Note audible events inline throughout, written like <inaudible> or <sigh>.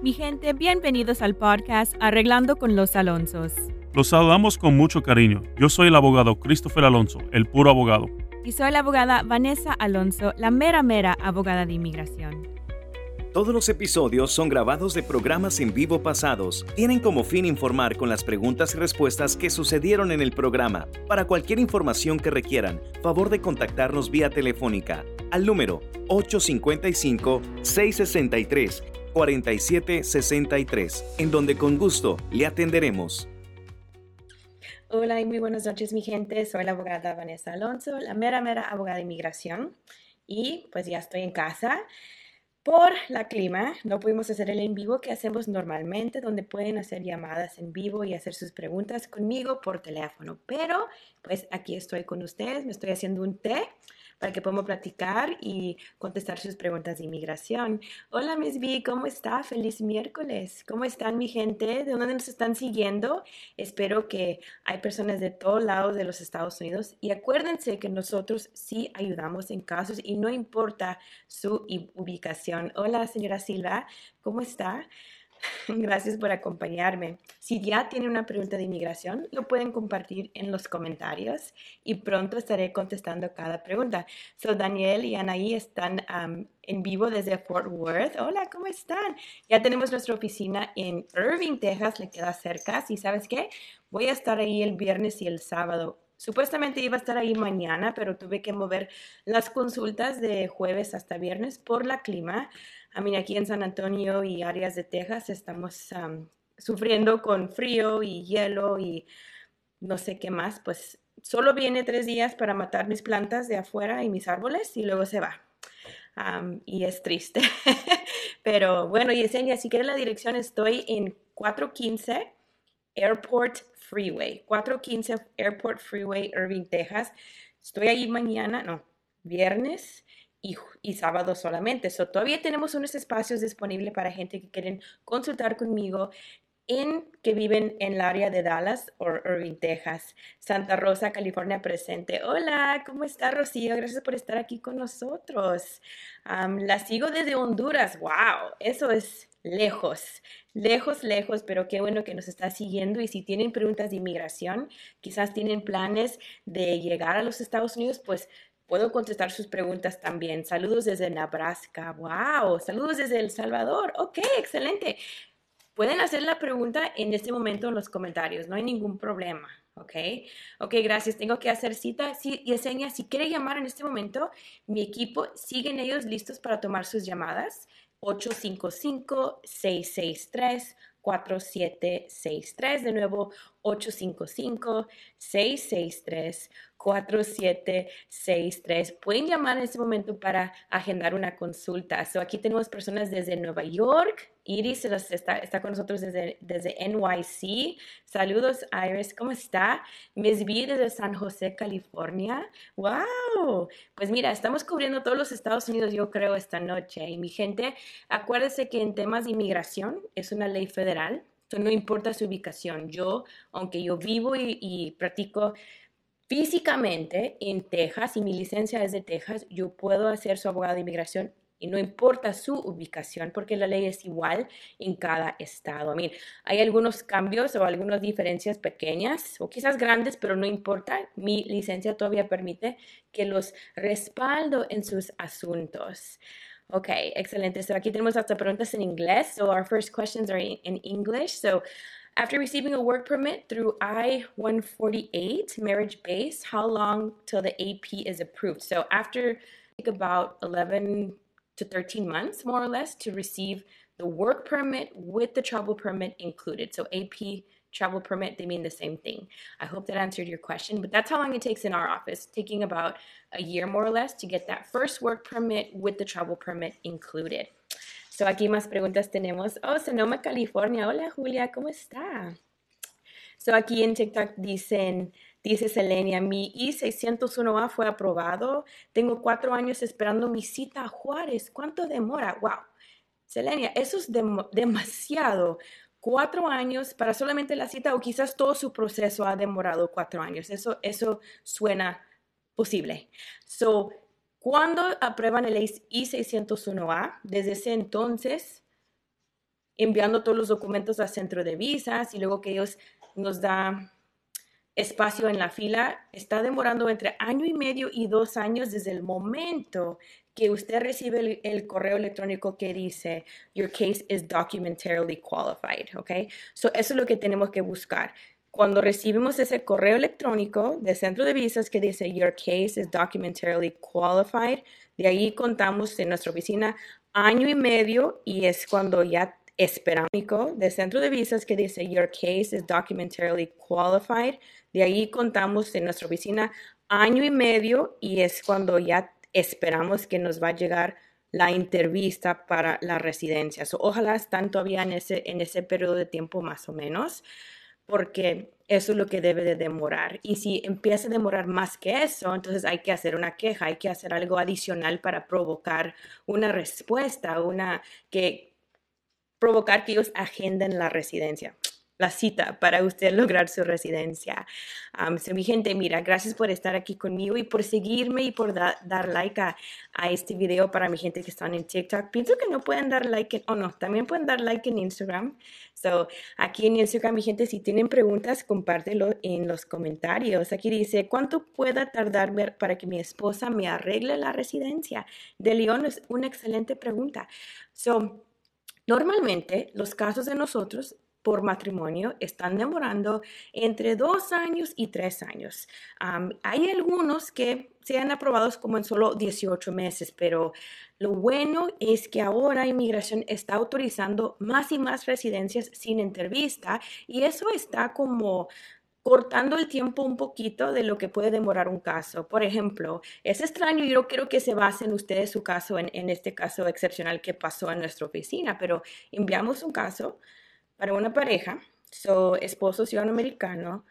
Mi gente, bienvenidos al podcast Arreglando con los Alonsos. Los saludamos con mucho cariño. Yo soy el abogado Christopher Alonso, el puro abogado. Y soy la abogada Vanessa Alonso, la mera mera abogada de inmigración. Todos los episodios son grabados de programas en vivo pasados. Tienen como fin informar con las preguntas y respuestas que sucedieron en el programa. Para cualquier información que requieran, favor de contactarnos vía telefónica al número 855 663 4763, en donde con gusto le atenderemos. Hola y muy buenas noches mi gente, soy la abogada Vanessa Alonso, la mera mera abogada de inmigración y pues ya estoy en casa. Por la clima, no pudimos hacer el en vivo que hacemos normalmente, donde pueden hacer llamadas en vivo y hacer sus preguntas conmigo por teléfono. Pero, pues aquí estoy con ustedes, me estoy haciendo un té para que podamos platicar y contestar sus preguntas de inmigración. Hola, Miss B, ¿cómo está? Feliz miércoles. ¿Cómo están, mi gente? ¿De dónde nos están siguiendo? Espero que hay personas de todos lados de los Estados Unidos y acuérdense que nosotros sí ayudamos en casos y no importa su ubicación. Hola, señora Silva, ¿cómo está? <laughs> Gracias por acompañarme. Si ya tienen una pregunta de inmigración, lo pueden compartir en los comentarios y pronto estaré contestando cada pregunta. So, Daniel y Anaí están en vivo desde Fort Worth. Hola, ¿cómo están? Ya tenemos nuestra oficina en Irving, Texas, le queda cerca. ¿Y sabes qué? Voy a estar ahí el viernes y el sábado. Supuestamente iba a estar ahí mañana, pero tuve que mover las consultas de jueves hasta viernes por la clima. A mí aquí en San Antonio y áreas de Texas estamos sufriendo con frío y hielo y no sé qué más. Pues solo viene tres días para matar mis plantas de afuera y mis árboles y luego se va. y es triste. <laughs> Pero bueno, Yesenia, si quieres la dirección, estoy en 415 Airport Freeway. 415 Airport Freeway, Irving, Texas. Estoy ahí mañana, no, viernes y, sábado solamente. So, todavía tenemos unos espacios disponibles para gente que quieren consultar conmigo en que viven en el área de Dallas o Irving, Texas. Santa Rosa, California presente. Hola, ¿cómo está Rocío? Gracias por estar aquí con nosotros. la sigo desde Honduras. ¡Wow! Eso es lejos, lejos, lejos, pero qué bueno que nos está siguiendo. Y si tienen preguntas de inmigración, quizás tienen planes de llegar a los Estados Unidos, pues puedo contestar sus preguntas también. Saludos desde Nebraska. ¡Wow! Saludos desde El Salvador. Ok, excelente. Pueden hacer la pregunta en este momento en los comentarios. No hay ningún problema. ¿ok? Ok, gracias. Tengo que hacer cita. Sí, Yesenia, si quiere llamar en este momento, mi equipo, siguen ellos listos para tomar sus llamadas. 855-663-4763. De nuevo, 855-663-4763. 4763. Pueden llamar en este momento para agendar una consulta. So, aquí tenemos personas desde Nueva York. Iris está, con nosotros desde, desde NYC. Saludos, Iris. ¿Cómo está? Miss B desde San José, California. ¡Wow! Pues mira, estamos cubriendo todos los Estados Unidos, yo creo, esta noche. Y mi gente, acuérdese que en temas de inmigración es una ley federal. no importa su ubicación. Yo, aunque yo vivo y practico físicamente en Texas y mi licencia es de Texas, yo puedo hacer su abogado de inmigración y no importa su ubicación porque la ley es igual en cada estado. Mira, hay algunos cambios o algunas diferencias pequeñas o quizás grandes, pero no importa. Mi licencia todavía permite que los respaldo en sus asuntos. Ok, excelente. So aquí tenemos hasta preguntas en inglés. So our first questions are in English. So After receiving a work permit through I 148 marriage base, how long till the AP is approved? So, after about 11 to 13 months, more or less, to receive the work permit with the travel permit included. So, AP travel permit, they mean the same thing. I hope that answered your question, but that's how long it takes in our office, taking about a year more or less to get that first work permit with the travel permit included. So, aquí más preguntas tenemos. Oh, Sonoma, California. Hola, Julia, ¿cómo está? So, aquí en TikTok dicen, dice Selenia, mi I-601A fue aprobado. Tengo cuatro años esperando mi cita a Juárez. ¿Cuánto demora? Wow. Selenia, eso es demasiado. Cuatro años para solamente la cita o quizás todo su proceso ha demorado cuatro años. Eso, eso suena posible. So, cuando aprueban el I-601A, desde ese entonces, enviando todos los documentos al centro de visas y luego que ellos nos dan espacio en la fila, está demorando entre año y medio y dos años desde el momento que usted recibe el, correo electrónico que dice your case is documentarily qualified, ¿ok? So eso es lo que tenemos que buscar. Cuando recibimos ese correo electrónico del centro de visas que dice your case is documentarily qualified, de ahí contamos en nuestra oficina año y medio y es cuando ya esperamos del centro de visas que dice your case is documentarily qualified. De ahí contamos en nuestra oficina año y medio y es cuando ya esperamos que nos va a llegar la entrevista para la residencia. ojalá están todavía en ese, en ese periodo de tiempo más o menos, porque eso es lo que debe de demorar. Y si empieza a demorar más que eso, entonces hay que hacer una queja, hay que hacer algo adicional para provocar una respuesta, una que provocar que ellos agenden la residencia la cita para usted lograr su residencia. Um, mi gente, mira, gracias por estar aquí conmigo y por seguirme y por dar like a, este video para mi gente que están en TikTok. Pienso que no pueden dar like, o no, también pueden dar like en Instagram. So, aquí en Instagram, mi gente, si tienen preguntas, compártelo en los comentarios. Aquí dice, ¿cuánto pueda tardar para que mi esposa me arregle la residencia? De León es una excelente pregunta. So, Normalmente los casos de nosotros por matrimonio están demorando entre dos años y tres años. hay algunos que se han aprobado como en solo 18 meses, pero lo bueno es que ahora inmigración está autorizando más y más residencias sin entrevista y eso está como cortando el tiempo un poquito de lo que puede demorar un caso. Por ejemplo, es extraño, yo quiero que se basen ustedes su caso en este caso excepcional que pasó en nuestra oficina, pero enviamos un caso para una pareja, su esposo ciudadano americano,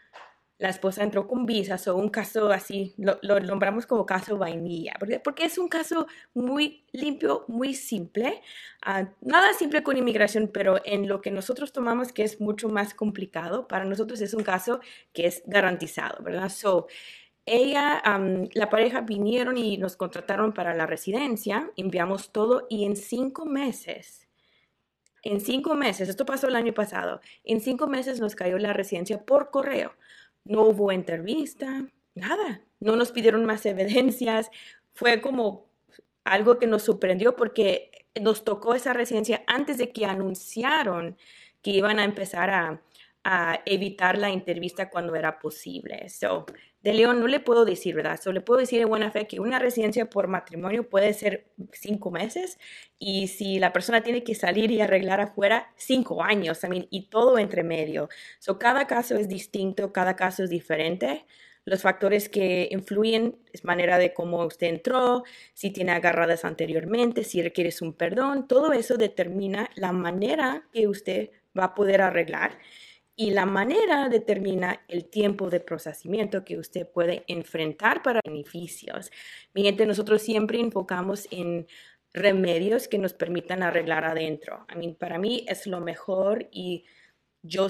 la esposa entró con visa, o un caso así, lo, nombramos como caso vainilla, porque, porque, es un caso muy limpio, muy simple, ah, nada simple con inmigración, pero en lo que nosotros tomamos que es mucho más complicado, para nosotros es un caso que es garantizado, ¿verdad? So, ella, la pareja vinieron y nos contrataron para la residencia, enviamos todo y en cinco meses en cinco meses, esto pasó el año pasado, en cinco meses nos cayó la residencia por correo. No hubo entrevista, nada. No nos pidieron más evidencias. Fue como algo que nos sorprendió porque nos tocó esa residencia antes de que anunciaron que iban a empezar a, a evitar la entrevista cuando era posible. So, de León no le puedo decir, ¿verdad? Solo le puedo decir de buena fe que una residencia por matrimonio puede ser cinco meses y si la persona tiene que salir y arreglar afuera, cinco años, I y todo entre medio. So, cada caso es distinto, cada caso es diferente. Los factores que influyen es manera de cómo usted entró, si tiene agarradas anteriormente, si requiere un perdón, todo eso determina la manera que usted va a poder arreglar y la manera determina el tiempo de procesamiento que usted puede enfrentar para beneficios. Mi gente, nosotros siempre enfocamos en remedios que nos permitan arreglar adentro. Para mí es lo mejor y yo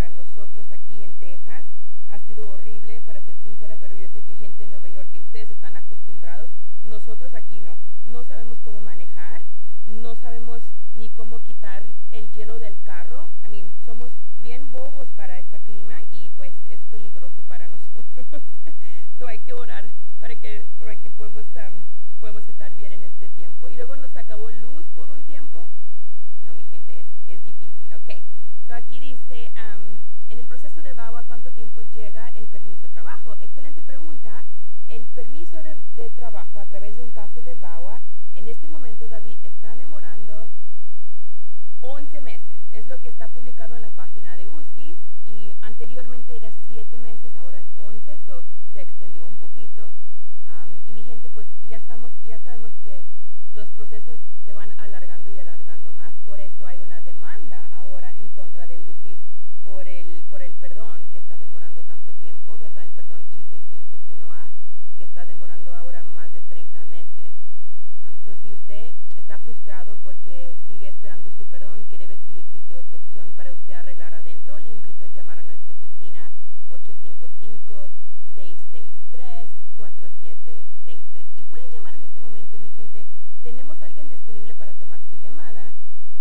para nosotros aquí en Texas ha sido horrible, para ser sincera, pero yo sé que gente en Nueva York, que ustedes están acostumbrados, nosotros aquí no. No sabemos cómo manejar, no sabemos ni cómo quitar el hielo del carro. I mean, somos bien bobos para este clima y pues es peligroso para <laughs> nosotros. so hay que orar para que, para que través de un caso de VAWA. En este momento, David está demorando es lo que está publicado en la página de UCIS y anteriormente era siete meses, ahora es 11, so se extendió un poquito. Am, y mi gente, pues ya, estamos, ya sabemos que los procesos se van alargando y alargando más, por eso hay una sigue esperando su perdón, quiere ver si existe otra opción para usted arreglar adentro, le invito a llamar a nuestra oficina 855-663-4763. Y pueden llamar en este momento, mi gente. Tenemos a alguien disponible para tomar su llamada.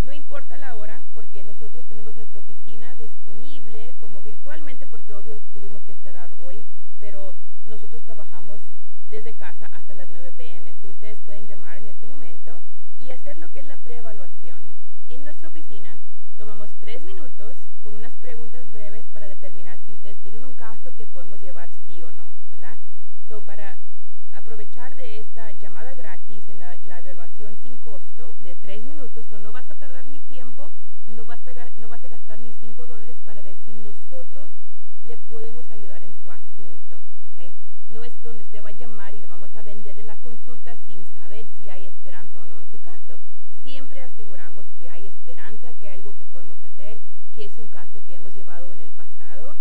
No importa la hora, porque nosotros tenemos nuestra oficina disponible como virtualmente, porque obvio tuvimos que cerrar hoy, pero nosotros trabajamos desde casa hasta las 9 pm. So ustedes pueden llamar y hacer lo que es la preevaluación. En nuestra oficina tomamos tres minutos con unas preguntas breves para determinar si ustedes tienen un caso que podemos llevar sí o no, ¿verdad? So para aprovechar de esta llamada gratis en la, la evaluación sin costo de tres minutos, o no vas a tardar ni tiempo, no vas a, no vas a gastar ni cinco dólares para ver si nosotros le podemos ayudar en su asunto, ¿ok? No es donde usted va a llamar y le vamos a venderle la consulta sin saber si hay esperanza o no Siempre aseguramos que hay esperanza, que hay algo que podemos hacer, que es un caso que hemos llevado en el pasado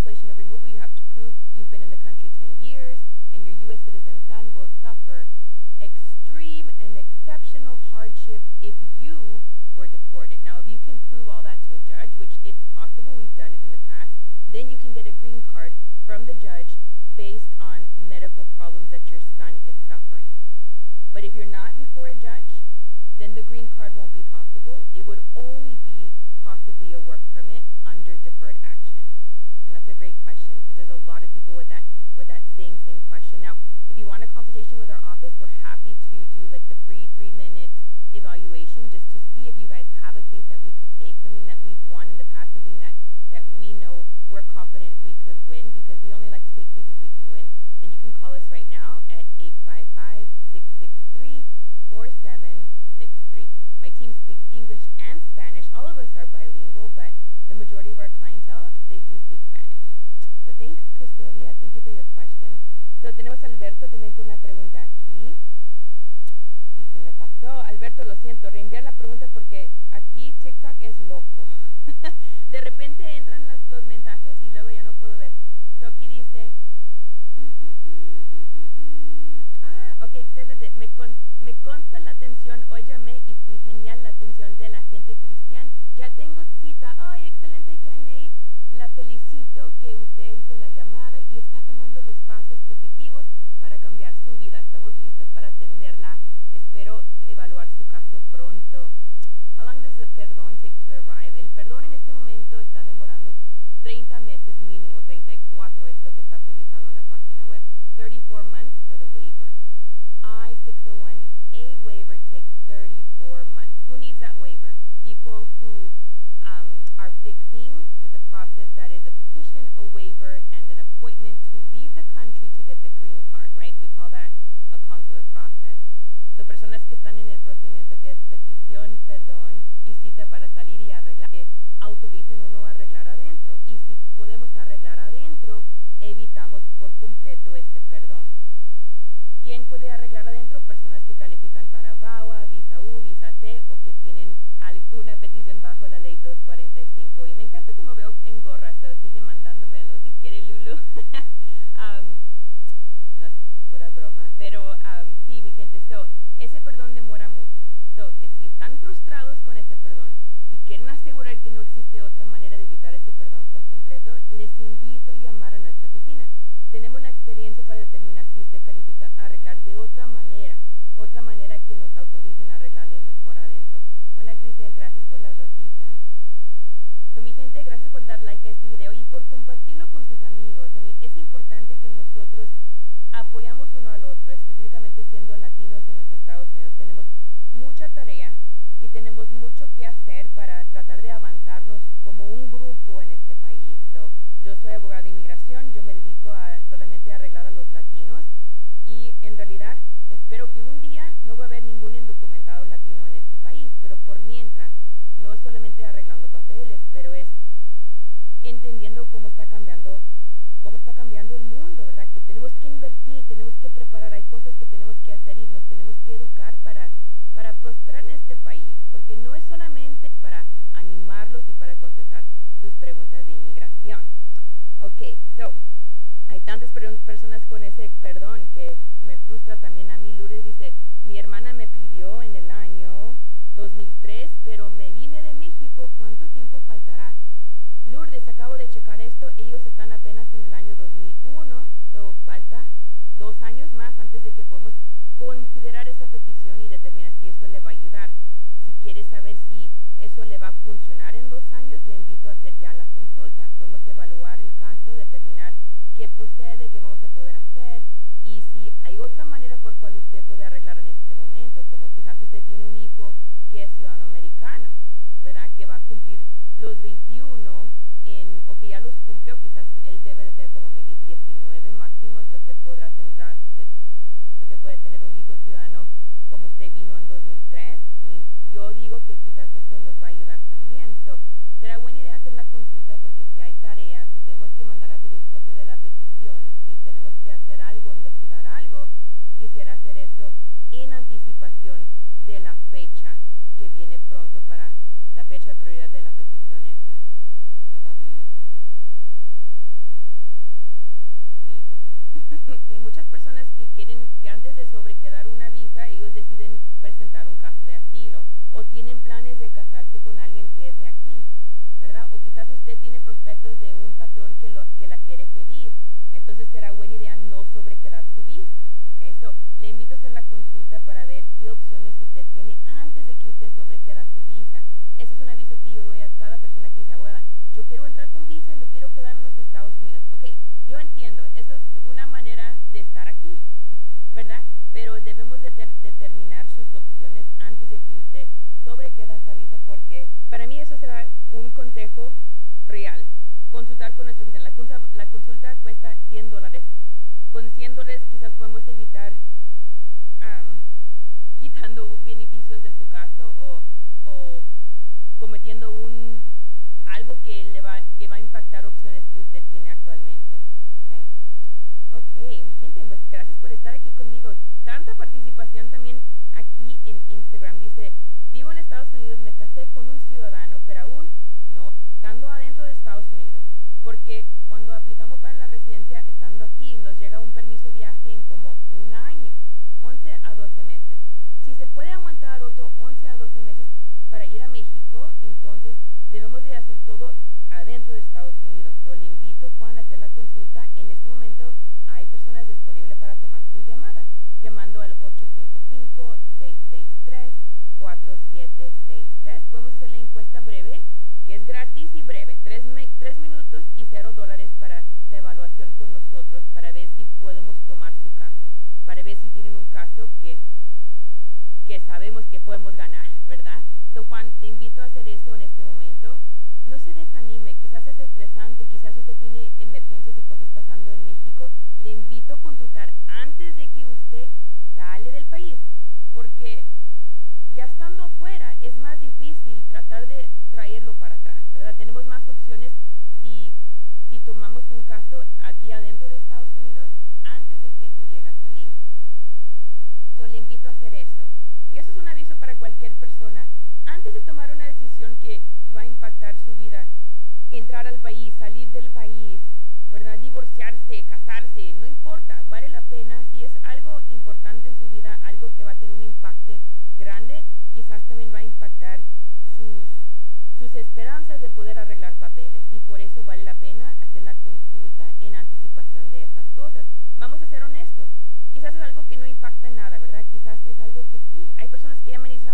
cancellation of removal, you have to prove you've been in the country 10 years and your U.S. citizen son will suffer extreme and exceptional hardship if you were deported. Now, if you can prove all that to a judge, which it's possible, we've done it in the past, then you can get a green card from the judge based on medical problems that your son is suffering. But if you're not before a judge, then the green card won't be possible. It would only be 855-663-4763. My team speaks English and Spanish. All of us are bilingual, but the majority of our clientele, they do speak Spanish. So thanks, Chris Sylvia. Thank you for your question. So tenemos Alberto también con una pregunta aquí. Y se me pasó. Alberto, lo siento, reenviar la pregunta porque aquí TikTok es loco. <laughs> de repente entran las- los mensajes y luego ya no puedo ver. So aquí dice... Ah, ok, excelente. Me, cons- me consta la atención. Hoy llamé y fui genial la atención de la gente cristiana. Ya tengo cita. Ay, excelente, Janey. La felicito que usted hizo la llamada y está tomando los pasos positivos para cambiar su vida. Estamos listos para atenderla. Espero evaluar su caso pronto. How long does the perdón take to arrive? El perdón en este momento está demorando 30 meses mínimo, 34 es lo que está publicado en la página web. 34 months for the waiver. I-601A waiver takes 34 months. Who needs that waiver? People who um, are fixing with the process that is a petition, a waiver, and an appointment to leave the country to get the green card, right? We call that a consular process. So, personas que están en el procedimiento que es petición, perdón y cita para salir y arreglar, que autoricen uno a arreglar adentro. Y si podemos arreglar adentro, evitamos por completo ese perdón. ¿Quién puede arreglar adentro? Personas que califican para VAWA, Visa U, Visa T o que tienen algo, una petición bajo la ley 245 y me encanta como veo en gorra, so sigue mandándomelo si quiere Lulu. <laughs> um, no es pura broma, pero um, sí, mi gente, so, ese perdón demora mucho. So, eh, si están frustrados con ese perdón y quieren asegurar que no existe otra manera de evitar ese perdón por completo, les invito a llamar a nuestra oficina. Tenemos la experiencia para determinar si usted califica arreglar de otra manera, otra manera mucha tarea y tenemos mucho que hacer para tratar de avanzarnos como un grupo en este país. So, yo soy abogada de inmigración, yo me dedico a solamente a arreglar a los latinos y en realidad espero que un día no va a haber ningún indocumentado latino en este país, pero por mientras no es solamente arreglando papeles, pero es entendiendo cómo está cambiando cómo está cambiando el mundo, ¿verdad? Que tenemos que invertir, tenemos que preparar, hay cosas que tenemos que hacer y nos tenemos que educar para, para prosperar en este país, porque no es solamente para animarlos y para contestar sus preguntas de inmigración. Ok, so, hay tantas personas con ese perdón que me frustra también a mí. Lourdes dice, mi hermana me pidió en el año 2003, pero me vine de México, ¿cuánto tiempo faltará? Lourdes, acabo de checar esto, ellos están apenas en el año 2001, so falta dos años más antes de que podamos considerar esa petición y determinar si eso le va a ayudar. Si quiere saber si eso le va a funcionar en dos años, le invito a hacer ya la consulta. Podemos evaluar el caso, determinar qué procede, qué vamos a poder hacer y si hay otra manera por cual usted puede arreglar en este momento, como quizás usted tiene un hijo que es ciudadano americano, ¿verdad? Que va a cumplir los 21 en, o que ya los cumplió, quizás él debe de tener como maybe 19 máximo es lo que podrá tendrá, usted vino en 2003. I mean, yo digo que quizás eso nos va a ayudar también. So, será buena idea hacer la consulta porque si hay tareas, si tenemos que mandar a pedir copia de la petición, si tenemos que hacer algo, investigar algo, quisiera hacer eso en anticipación de la fecha que viene planes de casarse un consejo real. Consultar con nuestra oficina. La, consulta, la consulta cuesta 100 dólares. Con 100 dólares quizás podemos evitar um, quitando beneficios de su caso o, o cometiendo un algo que le va que va a impactar opciones que usted tiene actualmente. ¿okay? ok, mi gente, pues gracias por estar aquí conmigo. Tanta participación también aquí en Instagram. Dice, vivo en Estados Unidos, me casé con un ciudadano, Estados Unidos. Porque cuando aplicamos para la residencia, estando aquí, nos llega un permiso de viaje en como un año, 11 a 12 meses. Si se puede aguantar otro 11 a 12 meses para ir a México, entonces debemos de hacer traerlo para atrás, ¿verdad? Tenemos más opciones si, si tomamos un caso aquí adentro de Estados Unidos antes de que se llegue a salir. So, le invito a hacer eso. Y eso es un aviso para cualquier persona. Antes de tomar una decisión, impactar su vida, entrar al país, salir del país, ¿verdad? Divorciarse, casarse, no importa, vale la pena. Si es algo importante en su vida, algo que va a tener un impacto grande, quizás también va a impactar sus, sus esperanzas de poder arreglar papeles. Y por eso vale la pena hacer la consulta en anticipación de esas cosas. Vamos a ser honestos. Quizás es algo que no impacta en nada, ¿verdad? Quizás es algo que sí. Hay personas que llaman y dicen,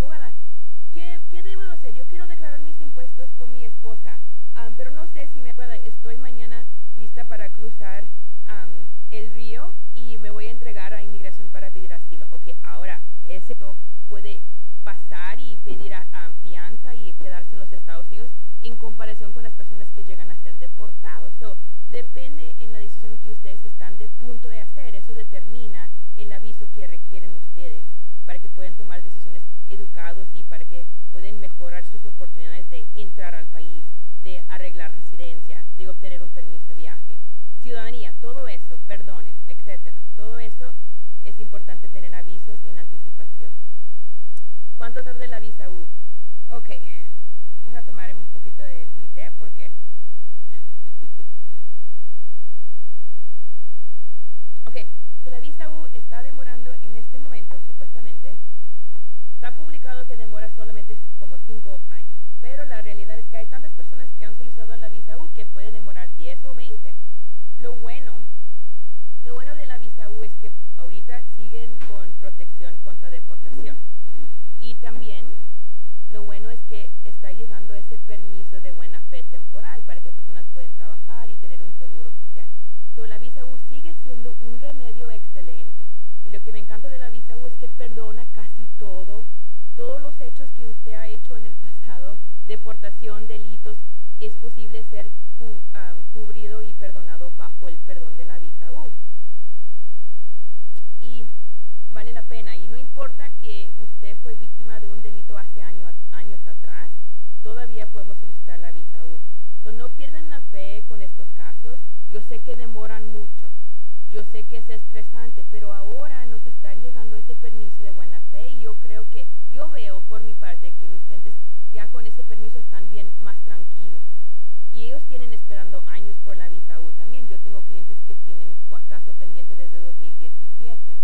ahorita siguen con protección contra deportación. Y también lo bueno es que está llegando ese permiso de buena fe temporal para que personas puedan trabajar y tener un seguro social. So, la visa U sigue siendo un remedio excelente. Y lo que me encanta de la visa U es que perdona casi todo, todos los hechos que usted ha hecho en el pasado, deportación, delitos, es posible ser importa que usted fue víctima de un delito hace años atrás, todavía podemos solicitar la visa U. So, no pierdan la fe con estos casos. Yo sé que demoran mucho. Yo sé que es estresante, pero ahora nos están llegando ese permiso de buena fe y yo creo que, yo veo por mi parte que mis clientes ya con ese permiso están bien más tranquilos. Y ellos tienen esperando años por la visa U también. Yo tengo clientes que tienen caso pendiente desde 2017.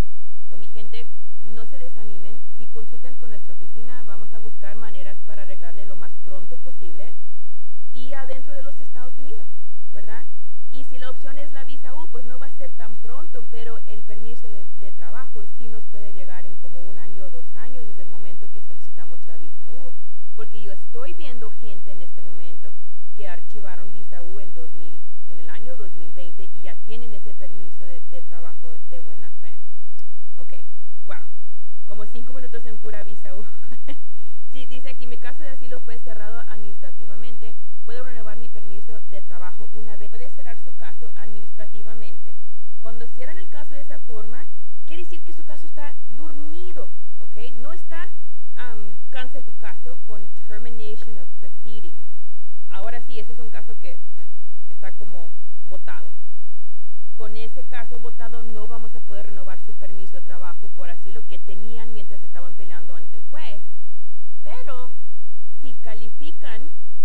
So, mi gente, no se desanimen. Si consultan con nuestra oficina, vamos a buscar maneras para arreglarle lo más pronto posible y adentro de los Estados Unidos, ¿verdad? Y si la opción es la visa U, pues no va a ser tan pronto, pero el permiso de, de trabajo sí nos puede llegar en como un año o dos años desde el momento que solicitamos la visa U. Porque yo estoy viendo gente en este momento que archivaron visa U en, 2000, en el año 2020 y ya tienen ese permiso como cinco minutos en pura visa U. <laughs> sí, dice aquí, mi caso de asilo fue cerrado administrativamente. Puedo renovar mi permiso de trabajo una vez. Puede cerrar su caso administrativamente. Cuando cierran el caso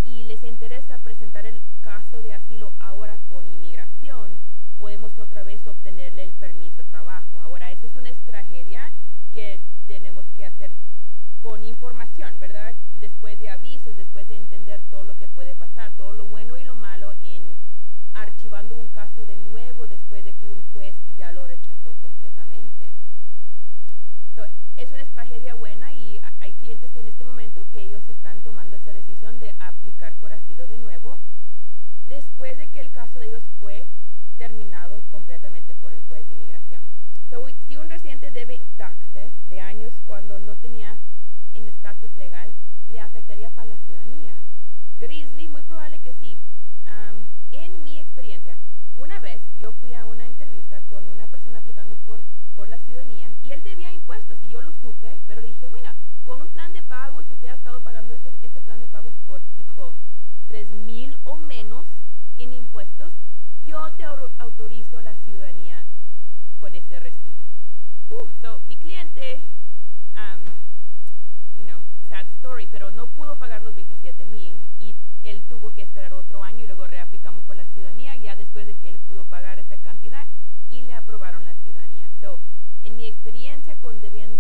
y les interesa presentar el caso de asilo ahora con inmigración, podemos otra vez obtenerle el permiso de trabajo. Ahora, eso es una estrategia que tenemos que hacer con información, ¿verdad? Después de avisos, después de que el caso de ellos fue terminado completamente por el juez de inmigración. So, si un residente debe taxes de años cuando no tenía en estatus legal, ¿le afectaría para la ciudadanía? Grizzly, muy probable que sí. Um, en mi experiencia, una vez yo fui a una entrevista con una persona aplicando por, por la ciudadanía pudo pagar los 27 mil y él tuvo que esperar otro año y luego reaplicamos por la ciudadanía ya después de que él pudo pagar esa cantidad y le aprobaron la ciudadanía. So, en mi experiencia con debiendo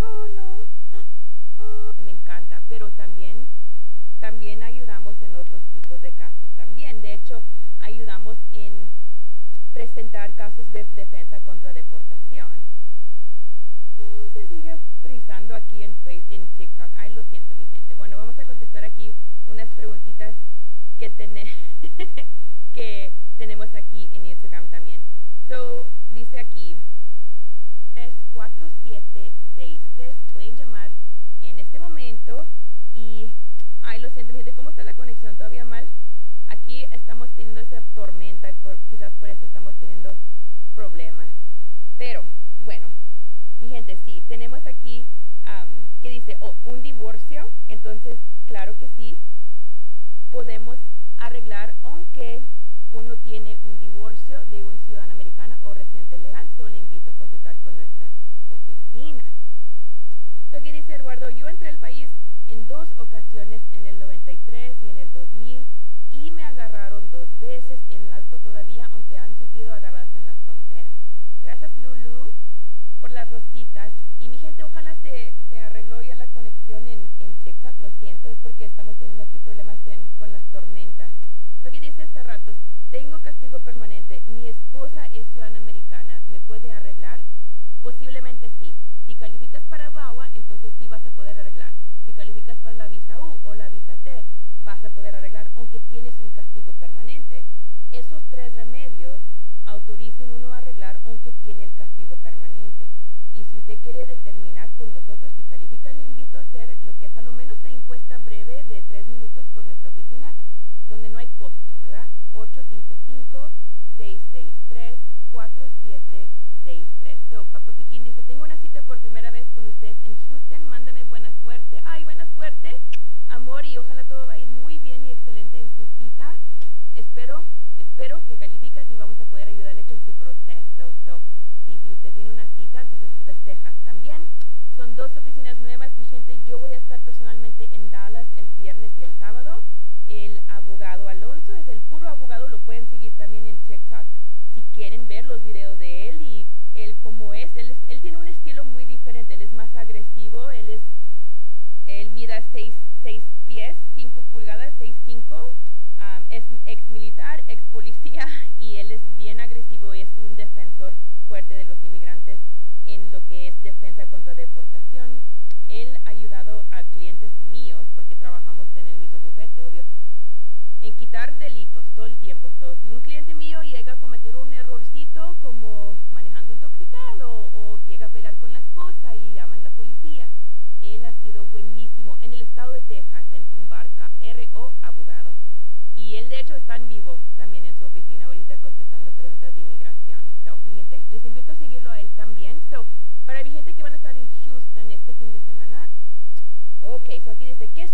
Oh, <gasps> me encanta, pero también, también ayudamos en otros tipos de casos también. De hecho, ayudamos en presentar casos de defensa contra deportación. Mm, se sigue frisando aquí en, Facebook, en TikTok. Ay, lo siento, mi gente. Bueno, vamos a contestar aquí unas preguntitas que, ten <laughs> que tenemos aquí en Instagram también. So, dice aquí, 34763. Pueden llamar en este momento. Y, ay, lo siento, mi gente, ¿cómo está la conexión? ¿Todavía mal? Aquí estamos teniendo esa tormenta, por, quizás por eso estamos teniendo problemas. Pero, bueno, mi gente, sí, tenemos aquí um, que dice oh, un divorcio. Entonces, ojalá todo va a ir muy bien y excelente en su cita. Espero, espero que califiquen. si un cliente mío llega a cometer un errorcito como manejando intoxicado o llega a pelear con la esposa y llaman a la policía, él ha sido buenísimo en el estado de Texas en Tumbarca, RO Abogado. Y él de hecho está en vivo también en su oficina ahorita contestando preguntas de inmigración. So, mi gente, les invito a seguirlo a él también. So, para mi gente que van a estar en Houston este fin de semana. Ok, so aquí dice, ¿qué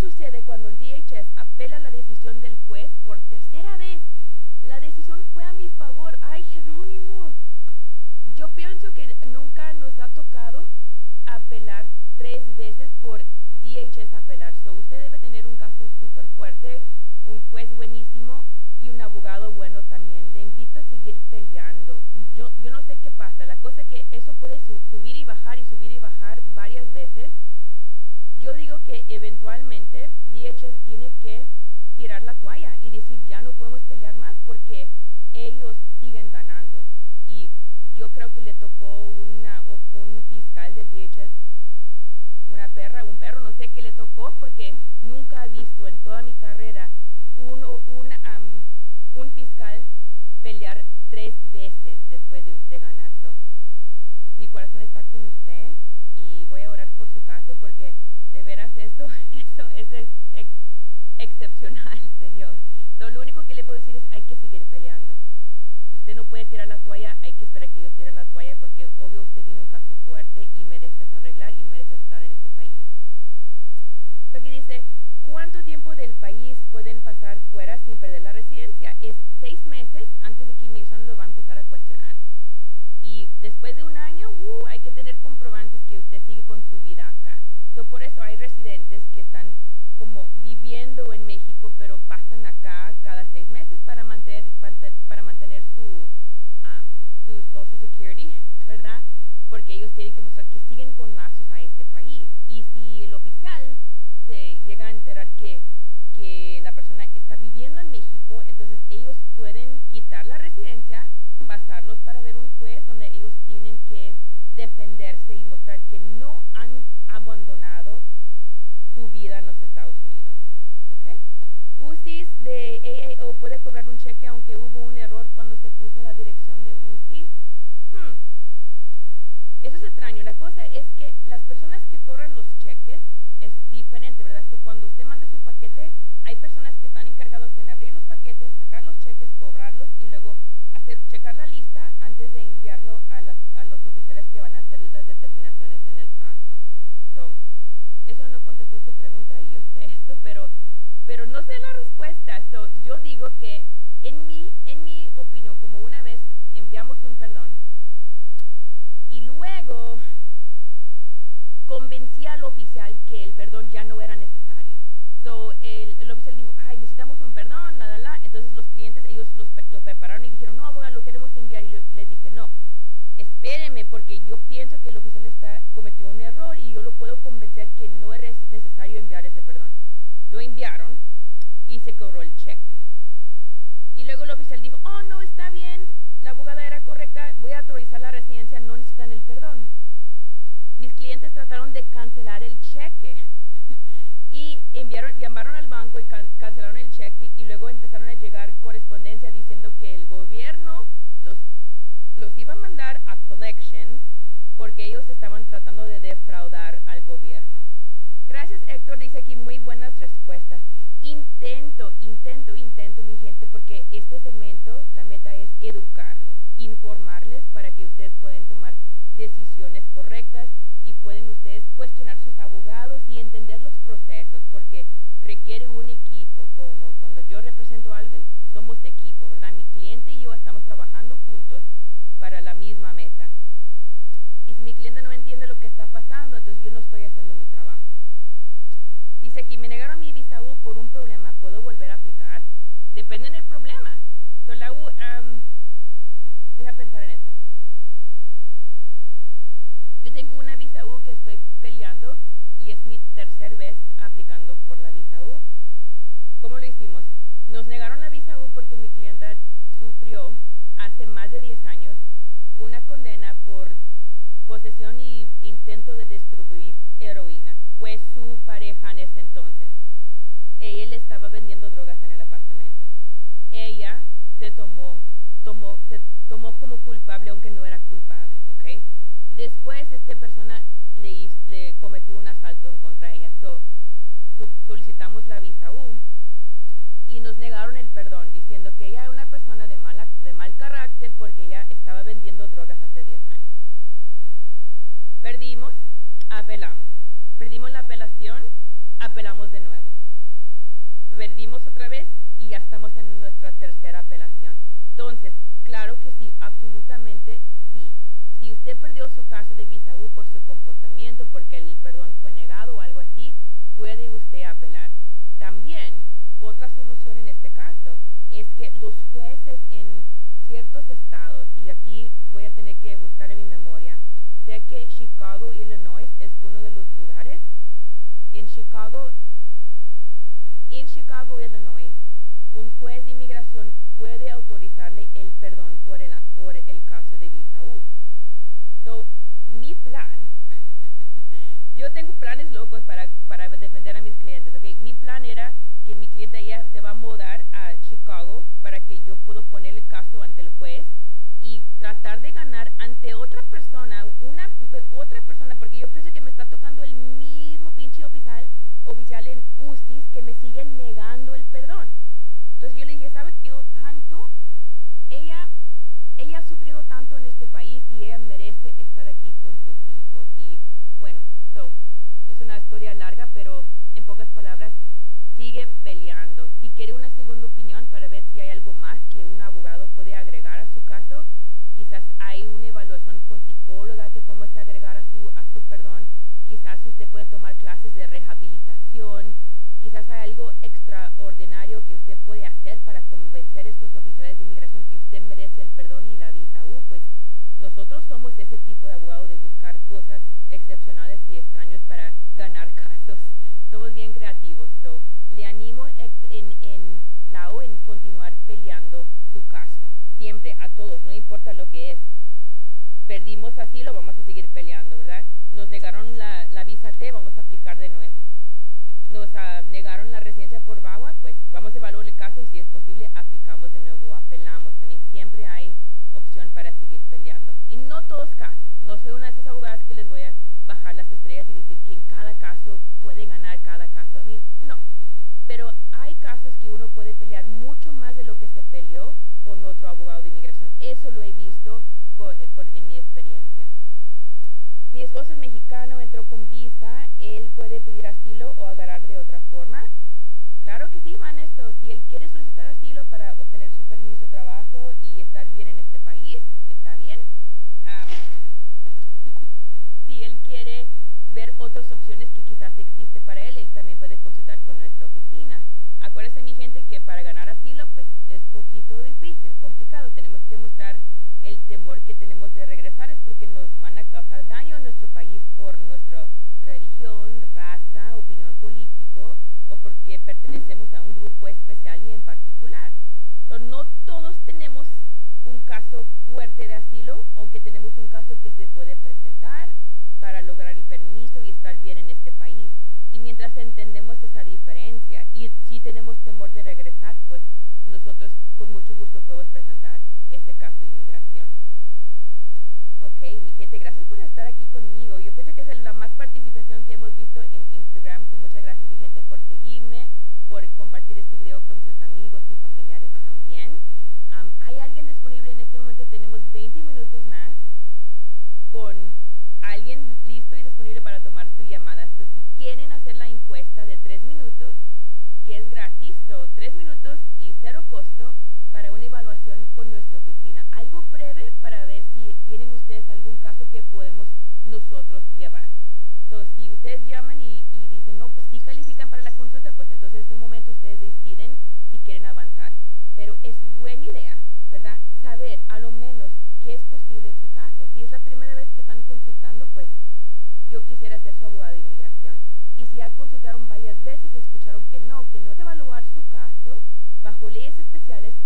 pueden pasar fuera sin perder la residencia? Es seis meses antes de que inmigración lo va a empezar a cuestionar. Y después de un año, uh, hay que tener comprobantes que usted sigue con su vida acá. So por eso hay residentes que están como viviendo en México, pero pasan acá cada seis meses para mantener, para mantener su, um, su Social Security, ¿verdad? Porque ellos tienen que mostrar que siguen con lazos a este país. Y si el oficial se llega a que la persona está viviendo en México, entonces ellos pueden quitar la residencia, pasarlos para ver un juez donde ellos tienen que defenderse y mostrar que no han abandonado su vida en los Estados Unidos. ¿ok? UCIS de AAO puede cobrar un cheque aunque hubo un error cuando se puso la dirección de UCIS. Hmm. Eso es extraño. La cosa es que las personas que cobran los cheques es diferente, pero no sé la respuesta. So, yo digo que en mi, en mi opinión, como una vez enviamos un perdón y luego convencí al oficial que el perdón ya no era necesario. So, el, el oficial dijo, ay, necesitamos un perdón, la, la, la. Entonces los clientes, ellos los, lo prepararon y dijeron, no, abogado, lo queremos enviar. Y les dije, no, espérenme porque yo pienso que el oficial está, cometió un error y yo lo puedo convencer que no es necesario enviar ese perdón. Lo enviaron y se cobró el cheque. Y luego el oficial dijo, oh, no, está bien, la abogada era correcta, voy a autorizar la residencia, no necesitan el perdón. Mis clientes trataron de cancelar el cheque <laughs> y enviaron, llamaron al banco y can- cancelaron el cheque y luego empezaron a llegar correspondencia diciendo que el gobierno los, los iba a mandar a collections porque ellos estaban tratando de defraudar al gobierno. Gracias Héctor, dice aquí muy buenas respuestas. Intento, intento, intento mi gente porque este segmento, la meta es educarlos, informarles para que ustedes puedan tomar decisiones correctas y pueden ustedes cuestionar sus abogados y entender los procesos porque requiere un equipo, como cuando yo represento a alguien, somos equipo, Nos negaron la visa U porque mi clienta sufrió hace más de 10 años una condena por posesión y intento de distribuir heroína. Fue su pareja en ese entonces. Él estaba vendiendo drogas en el apartamento. Ella se tomó, tomó, se tomó como culpable aunque no era culpable, ¿ok? Después esta persona le, le cometió un asalto en contra de ella. So, su- solicitamos la visa U y nos negaron el perdón diciendo que ella era una persona de, mala, de mal carácter porque ella estaba vendiendo drogas hace 10 años. Perdimos, apelamos. Perdimos la apelación, apelamos de nuevo. Perdimos otra vez y ya estamos en nuestra tercera apelación. Entonces, claro que sí, absolutamente sí. Si usted perdió su caso de visa U por su comportamiento, porque el perdón fue negado o algo así, puede usted apelar. También, otra solución en este caso es que los jueces en ciertos estados, y aquí voy a tener que buscar en mi memoria, sé que Chicago, Illinois es uno de los lugares. En Chicago, en Chicago, Illinois, un juez de inmigración puede autorizarle el perdón por el, por el caso de visa U. So, mi plan, <laughs> yo tengo planes locos para, para defender a mis clientes, ¿ok? Mi plan era que mi cliente ella se va a mudar a Chicago para que yo pueda poner el caso ante el juez y tratar de ganar ante otra persona, una otra persona, porque yo pienso que me está tocando el mismo pinche oficial, oficial en UCIS que me sigue negando el perdón. Entonces yo le dije, ¿sabe qué? Tanto, ella, ella ha sufrido tanto en este país y ella merece estar aquí con sus hijos. Y bueno, so, es una historia larga, pero en pocas palabras, sigue peleando. él quiere solicitar así todos tenemos un caso fuerte de asilo, aunque tenemos un caso que se puede presentar para lograr el permiso y estar bien en este país. Y mientras entendemos esa diferencia y si tenemos temor de regresar, pues nosotros con mucho gusto podemos presentar ese caso de inmigración. Ok, mi gente, gracias por estar aquí conmigo. Yo pienso que es la más participación que hemos visto en Instagram. So, muchas gracias, mi gente, por seguirme, por compartir 3 minutos y cero costo para una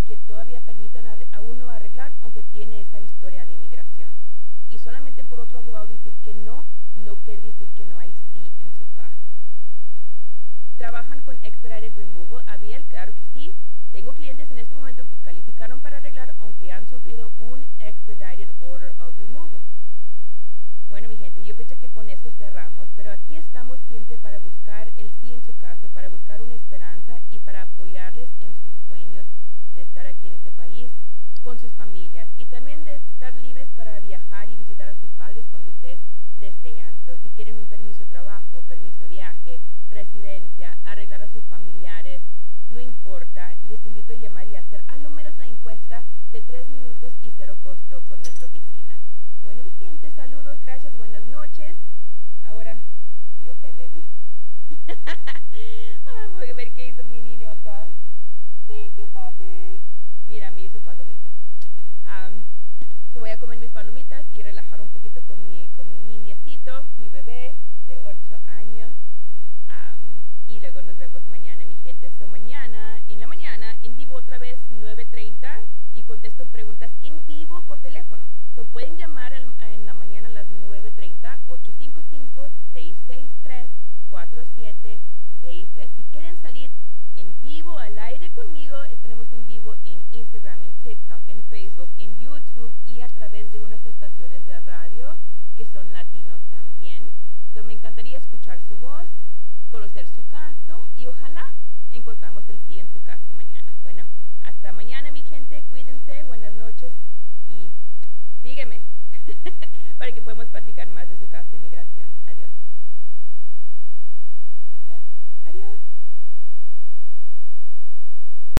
que todavía permiten a, a, uno arreglar, aunque tiene esa historia de inmigración. Y solamente por otro abogado decir que no, no quiere decir que no hay sí en su caso. ¿Trabajan con expedited removal? Abiel, claro que sí. Tengo clientes en este momento que calificaron para arreglar, aunque han sufrido un expedited order of removal. Bueno, mi gente, yo pienso que con eso cerramos, pero aquí estamos siempre para buscar el sí en su caso, para buscar una esperanza y para apoyarles de estar aquí en este país con sus familias y también de estar libres para viajar y visitar a sus padres cuando ustedes desean. So, si quieren un permiso de trabajo, permiso de viaje, residencia, arreglar a sus familiares, no importa,